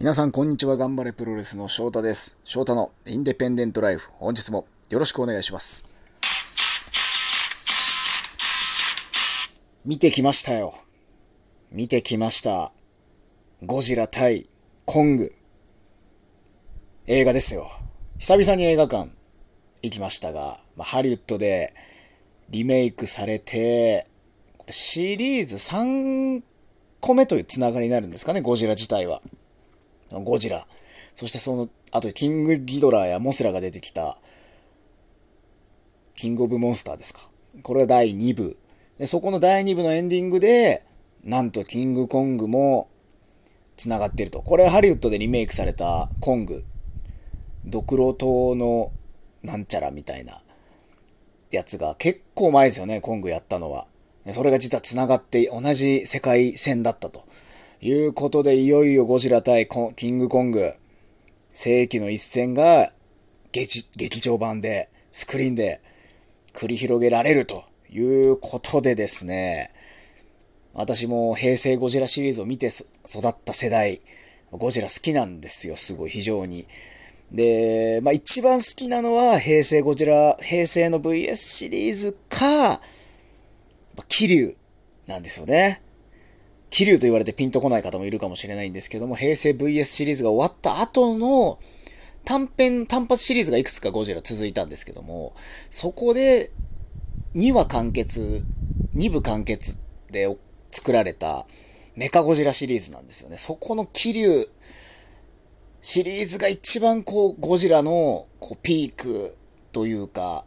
皆さんこんにちは。頑張れプロレスの翔太です。翔太のインデペンデントライフ本日もよろしくお願いします。見てきましたよ。見てきました。ゴジラ対コング。映画ですよ。久々に映画館行きましたが、まあ、ハリウッドでリメイクされてシリーズ3個目というつながりになるんですかね、ゴジラ自体は。ゴジラ。そしてその、あとキングギドラやモスラが出てきた、キングオブモンスターですか。これは第2部。で、そこの第2部のエンディングで、なんとキングコングも繋がってると。これハリウッドでリメイクされたコング。ドクロ島のなんちゃらみたいなやつが結構前ですよね、コングやったのは。それが実は繋がって同じ世界線だったと。いうことで、いよいよゴジラ対キングコング、世紀の一戦が劇劇場版で、スクリーンで繰り広げられるということでですね、私も平成ゴジラシリーズを見て育った世代、ゴジラ好きなんですよ、すごい、非常に。で、まあ一番好きなのは平成ゴジラ、平成の VS シリーズか、桐生なんですよね。桐生と言われてピンとこない方もいるかもしれないんですけども、平成 VS シリーズが終わった後の短編、単発シリーズがいくつかゴジラ続いたんですけども、そこで2話完結、2部完結で作られたメカゴジラシリーズなんですよね。そこの桐生シリーズが一番こうゴジラのこうピークというか、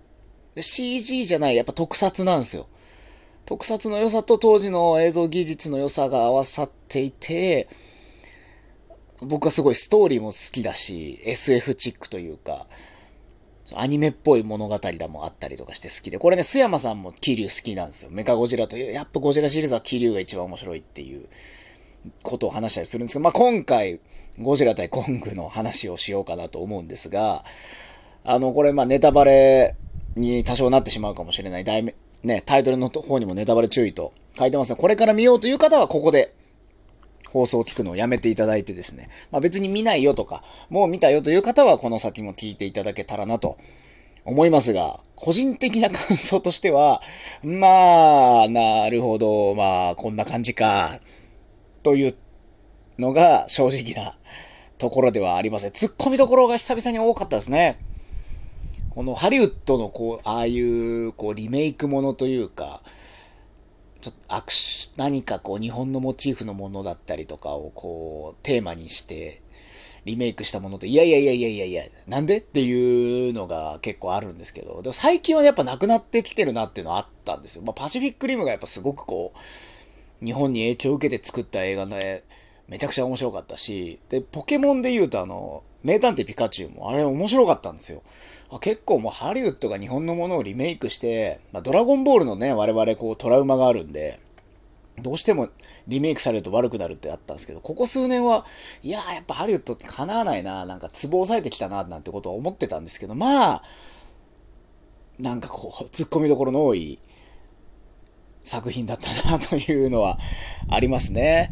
CG じゃない、やっぱ特撮なんですよ。特撮の良さと当時の映像技術の良さが合わさっていて、僕はすごいストーリーも好きだし、SF チックというか、アニメっぽい物語だもあったりとかして好きで、これね、須山さんも桐生好きなんですよ。メカゴジラという、やっぱゴジラシリーズは桐生が一番面白いっていうことを話したりするんですけど、まあ、今回、ゴジラ対コングの話をしようかなと思うんですが、あの、これ、ま、ネタバレに多少なってしまうかもしれないね、タイトルの方にもネタバレ注意と書いてますが、これから見ようという方はここで放送を聞くのをやめていただいてですね、まあ、別に見ないよとか、もう見たよという方はこの先も聞いていただけたらなと思いますが、個人的な感想としては、まあ、なるほど、まあ、こんな感じか、というのが正直なところではありません。突っ込みどころが久々に多かったですね。このハリウッドのこう、ああいう、こう、リメイクものというか、ちょっと握手、何かこう、日本のモチーフのものだったりとかをこう、テーマにして、リメイクしたもので、いやいやいやいやいやいや、なんでっていうのが結構あるんですけど、でも最近はやっぱなくなってきてるなっていうのはあったんですよ。まあ、パシフィックリムがやっぱすごくこう、日本に影響を受けて作った映画で、めちゃくちゃ面白かったし、で、ポケモンで言うとあの、名探偵ピカチュウもあれ面白かったんですよ。あ結構もうハリウッドが日本のものをリメイクして、まあ、ドラゴンボールのね、我々こうトラウマがあるんで、どうしてもリメイクされると悪くなるってあったんですけど、ここ数年は、いやーやっぱハリウッドって叶わないな、なんかツボ押さえてきたな、なんてことは思ってたんですけど、まあ、なんかこう、突っ込みどころの多い作品だったなというのはありますね。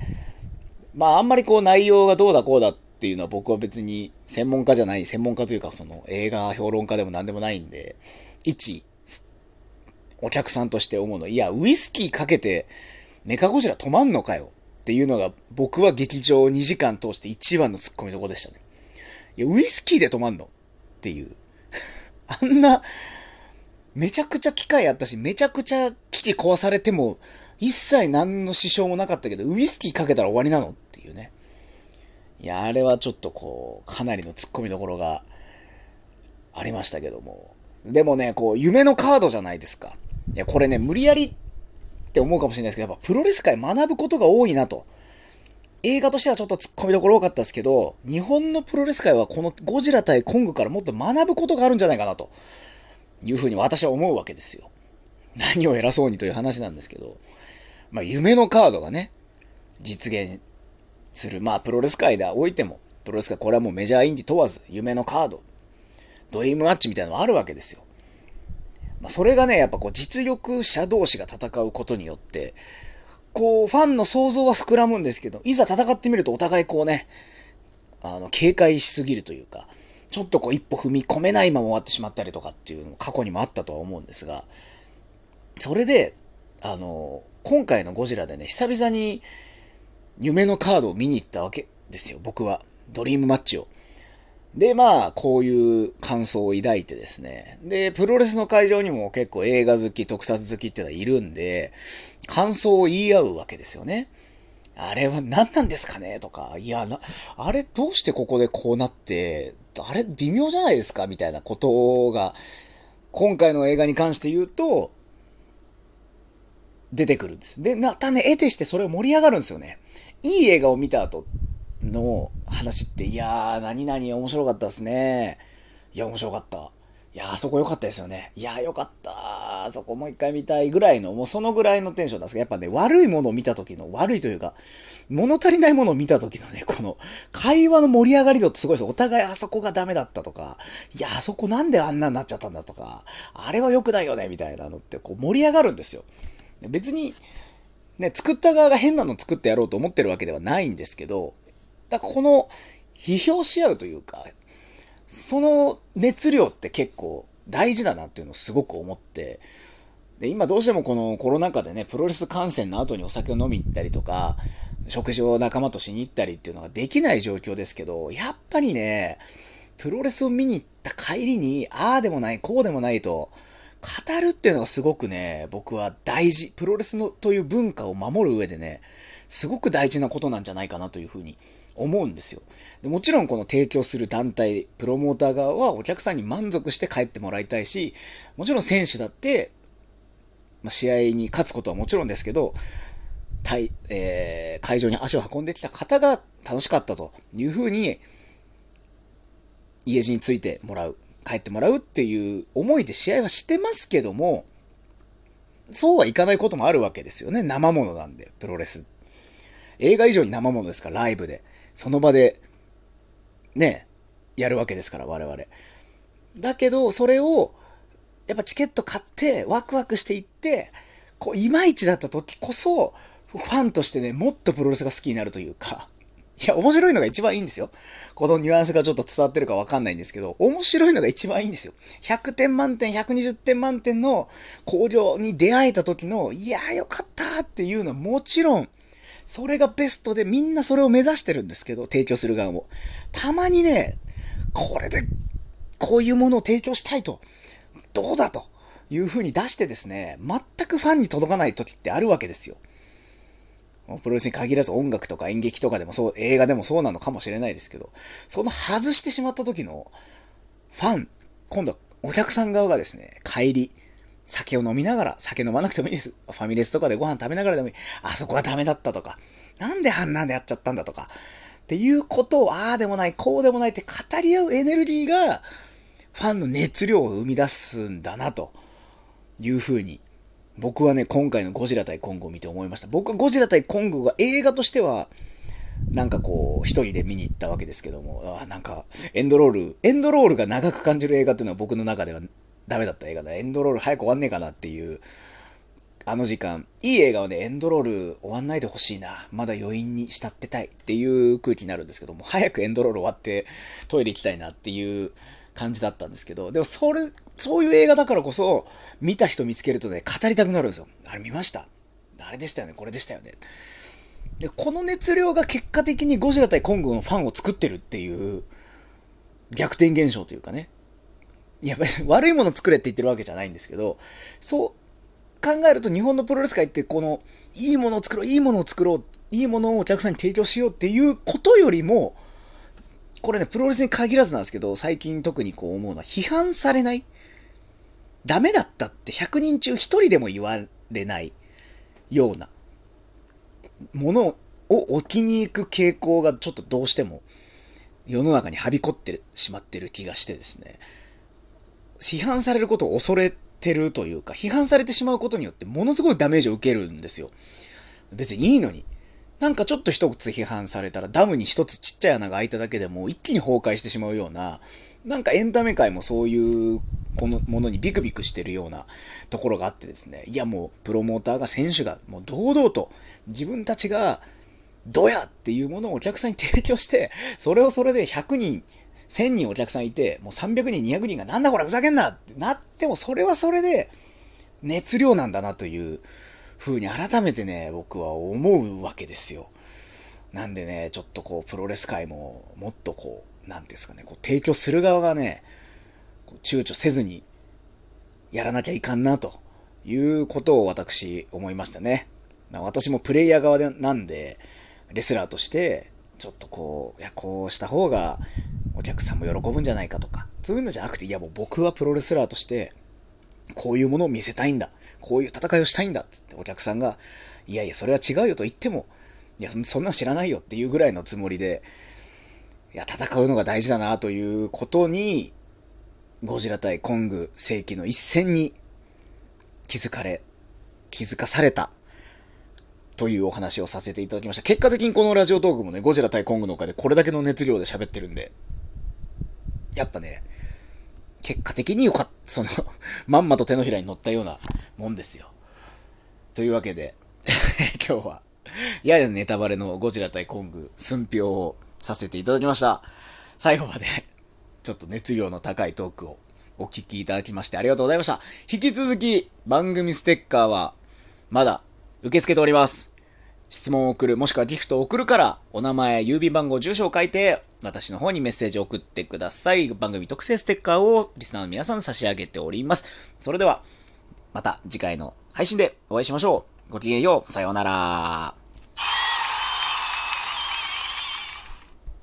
まああんまりこう内容がどうだこうだってっていうのは僕は別に専門家じゃない、専門家というかその映画評論家でも何でもないんで、一、お客さんとして思うの、いや、ウイスキーかけてメカゴジラ止まんのかよっていうのが僕は劇場2時間通して一番の突っ込みどこでしたね。いや、ウイスキーで止まんのっていう。あんな、めちゃくちゃ機械あったし、めちゃくちゃ基地壊されても、一切何の支障もなかったけど、ウイスキーかけたら終わりなのっていうね。いや、あれはちょっとこう、かなりの突っ込みどころがありましたけども。でもね、こう、夢のカードじゃないですか。いや、これね、無理やりって思うかもしれないですけど、やっぱプロレス界学ぶことが多いなと。映画としてはちょっと突っ込みどころ多かったですけど、日本のプロレス界はこのゴジラ対コングからもっと学ぶことがあるんじゃないかなというふうに私は思うわけですよ。何を偉そうにという話なんですけど、まあ夢のカードがね、実現する。まあ、プロレス界ではおいても、プロレス界、これはもうメジャーインディ問わず、夢のカード、ドリームマッチみたいなのがあるわけですよ。まあ、それがね、やっぱこう、実力者同士が戦うことによって、こう、ファンの想像は膨らむんですけど、いざ戦ってみるとお互いこうね、あの、警戒しすぎるというか、ちょっとこう一歩踏み込めないまま終わってしまったりとかっていうのも過去にもあったとは思うんですが、それで、あの、今回のゴジラでね、久々に夢のカードを見に行ったわけですよ、僕は。ドリームマッチを。で、まあ、こういう感想を抱いてですね。で、プロレスの会場にも結構映画好き、特撮好きっていうのはいるんで、感想を言い合うわけですよね。あれは何なんですかねとか、いや、な、あれどうしてここでこうなって、あれ微妙じゃないですか？みたいなことが、今回の映画に関して言うと、出てくるんです。で、またね、絵でしてそれを盛り上がるんですよね。いい映画を見た後の話って、いやー、何々面白かったですね。いや、面白かった。いや、あそこ良かったですよね。いや、良かった。あそこもう一回見たいぐらいの、もうそのぐらいのテンションなんですけど、やっぱね、悪いものを見た時の、悪いというか、物足りないものを見た時のね、この、会話の盛り上がり度ってすごいですお互いあそこがダメだったとか、いや、あそこなんであんなになっちゃったんだとか、あれは良くないよね、みたいなのって、こう盛り上がるんですよ。別に、ね、作った側が変なの作ってやろうと思ってるわけではないんですけど、だからこの、批評し合うというか、その熱量って結構大事だなっていうのをすごく思って、で、今どうしてもこのコロナ禍でね、プロレス観戦の後にお酒を飲み行ったりとか、食事を仲間としに行ったりっていうのができない状況ですけど、やっぱりね、プロレスを見に行った帰りに、ああでもない、こうでもないと、語るっていうのがすごくね、僕は大事。プロレスのという文化を守る上でね、すごく大事なことなんじゃないかなというふうに思うんですよ。でもちろんこの提供する団体、プロモーター側はお客さんに満足して帰ってもらいたいし、もちろん選手だって、まあ、試合に勝つことはもちろんですけど、対えー、会場に足を運んできた方が楽しかったというふうに、家路についてもらう、帰ってもらうっていう思いで試合はしてますけども、そうはいかないこともあるわけですよね。生ものなんで、プロレス。映画以上に生ものですから、ライブで。その場で、ね、やるわけですから、我々。だけど、それを、やっぱチケット買って、ワクワクしていって、こう、いまいちだった時こそ、ファンとしてね、もっとプロレスが好きになるというか、いや、面白いのが一番いいんですよ。このニュアンスがちょっと伝わってるかわかんないんですけど、面白いのが一番いいんですよ。100点満点、120点満点の工場に出会えた時の、いやーよかったっていうのはもちろん、それがベストでみんなそれを目指してるんですけど、提供する側も。たまにね、これで、こういうものを提供したいと、どうだという風に出してですね、全くファンに届かない時ってあるわけですよ。プロレスに限らず音楽とか演劇とかでもそう、映画でもそうなのかもしれないですけど、その外してしまった時のファン、今度はお客さん側がですね、帰り、酒を飲みながら、酒飲まなくてもいいです。ファミレスとかでご飯食べながらでもいい。あそこはダメだったとか、なんであんなんでやっちゃったんだとか、っていうことを、ああでもない、こうでもないって語り合うエネルギーが、ファンの熱量を生み出すんだな、というふうに、僕はね、今回のゴジラ対コングを見て思いました。僕はゴジラ対コングが映画としては、なんかこう、一人で見に行ったわけですけども、あなんか、エンドロール、エンドロールが長く感じる映画っていうのは僕の中ではダメだった映画だ。エンドロール早く終わんねえかなっていう、あの時間。いい映画はね、エンドロール終わんないでほしいな。まだ余韻に浸ってたいっていう空気になるんですけども、早くエンドロール終わってトイレ行きたいなっていう感じだったんですけど、でもそれ、そういう映画だからこそ、見た人見つけるとね、語りたくなるんですよ。あれ見ました？あれでしたよね？これでしたよね？で、この熱量が結果的にゴジラ対コングのファンを作ってるっていう、逆転現象というかね。いや、悪いもの作れって言ってるわけじゃないんですけど、そう考えると日本のプロレス界ってこの、いいものを作ろう、いいものを作ろう、いいものをお客さんに提供しようっていうことよりも、これね、プロレスに限らずなんですけど、最近特にこう思うのは、批判されない？ダメだったって100人中1人でも言われないようなものを置きに行く傾向がちょっとどうしても世の中にはびこってしまってる気がしてですね。批判されることを恐れてるというか、批判されてしまうことによってものすごいダメージを受けるんですよ。別にいいのに。なんかちょっと一つ批判されたらダムに一つちっちゃい穴が開いただけでも一気に崩壊してしまうような、なんかエンタメ界もそういうこのものにビクビクしてるようなところがあってですね。いやもうプロモーターが選手がもう堂々と自分たちがどやっていうものをお客さんに提供して、それをそれで100人、1000人お客さんいて、もう300人、200人がなんだこれふざけんなってなっても、それはそれで熱量なんだなという風に改めてね、僕は思うわけですよ。なんでね、ちょっとこう、プロレス界ももっとこう、なんですかね、こう提供する側がね、躊躇せずにやらなきゃいかんなということを私思いましたね。私もプレイヤー側でなんで、レスラーとして、ちょっとこう、いや、こうした方がお客さんも喜ぶんじゃないかとか、そういうのじゃなくて、いやもう僕はプロレスラーとして、こういうものを見せたいんだ。こういう戦いをしたいんだっ。つってお客さんが、いやいや、それは違うよと言っても、いや、そんなん知らないよっていうぐらいのつもりで、いや、戦うのが大事だなということに、ゴジラ対コング世紀の一戦に気づかれ、気づかされたというお話をさせていただきました。結果的にこのラジオトークもね、ゴジラ対コングの丘でこれだけの熱量で喋ってるんで、やっぱね、結果的によかった。その まんまと手のひらに乗ったようなもんですよ。というわけで 今日は、ややネタバレのゴジラ対コング、寸評をさせていただきました。最後までちょっと熱量の高いトークをお聞きいただきましてありがとうございました。引き続き番組ステッカーはまだ受け付けております。質問を送る、もしくはギフトを送るから、お名前、郵便番号、住所を書いて、私の方にメッセージを送ってください。番組特製ステッカーをリスナーの皆さん差し上げております。それでは、また次回の配信でお会いしましょう。ごきげんよう。さようなら。